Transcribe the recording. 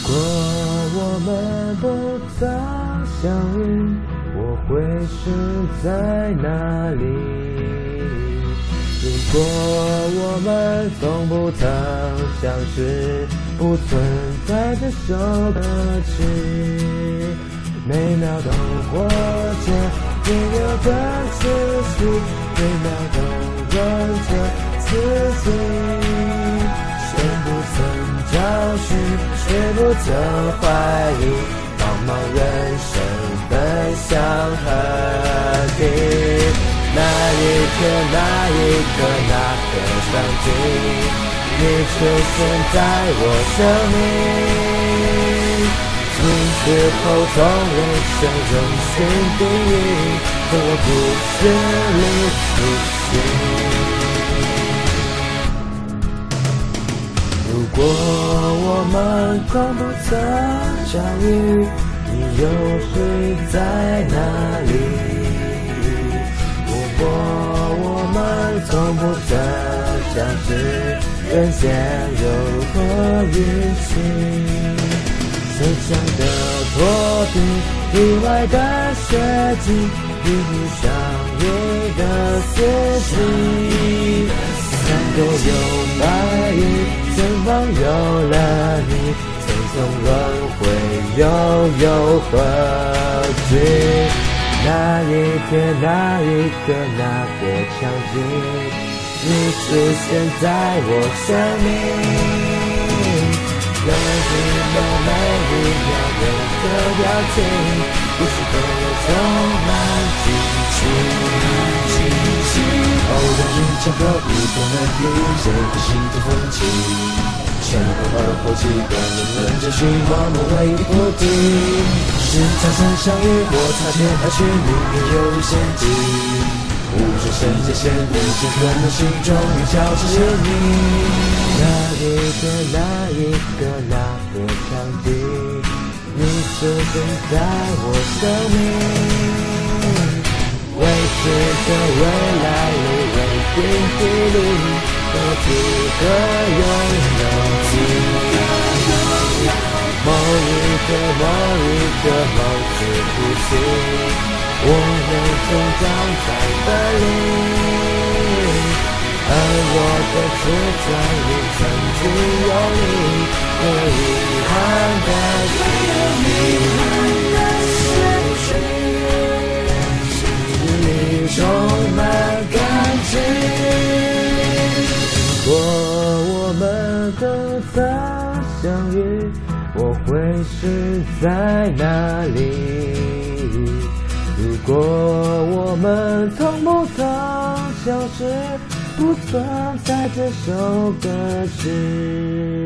如果我们不曾相遇，我会是在哪里？如果我们从不曾相识，不存在这首歌曲，每秒都活着仅有的思绪，每秒都问着自己，不曾怀疑，茫茫人生奔向何地？那一天，那一刻，那个场景，你出现在我生命。从此后，从人生用心定义，从我故事里从不曾相遇，你又是在哪里？如果我们从不曾相识，人间有何运气？曾想的托底，意外的设计，与你相遇的四季，三多有白衣，前方有了，轮回又有何惧？那一天，那一刻，那个场景，你出现在我生命。任何每一秒每个表情，故事都充满惊喜。偶然与巧合，不同的遇见，会心动风起。前后而后，几个人轮着去默默为不停。是擦身相遇，或擦肩而去，命运有一陷阱。无数瞬间线，无尽可能性，终于交织成你。那一个，那一个，那个场景，你出现在我生命。未知的未来里，未定距离。有资格拥有。某一天，某一刻，某次呼吸，我们终将再分离。而我的自传里曾经有你，没有遗憾的我会是在哪里？如果我们从不曾消失，不存在这首歌曲。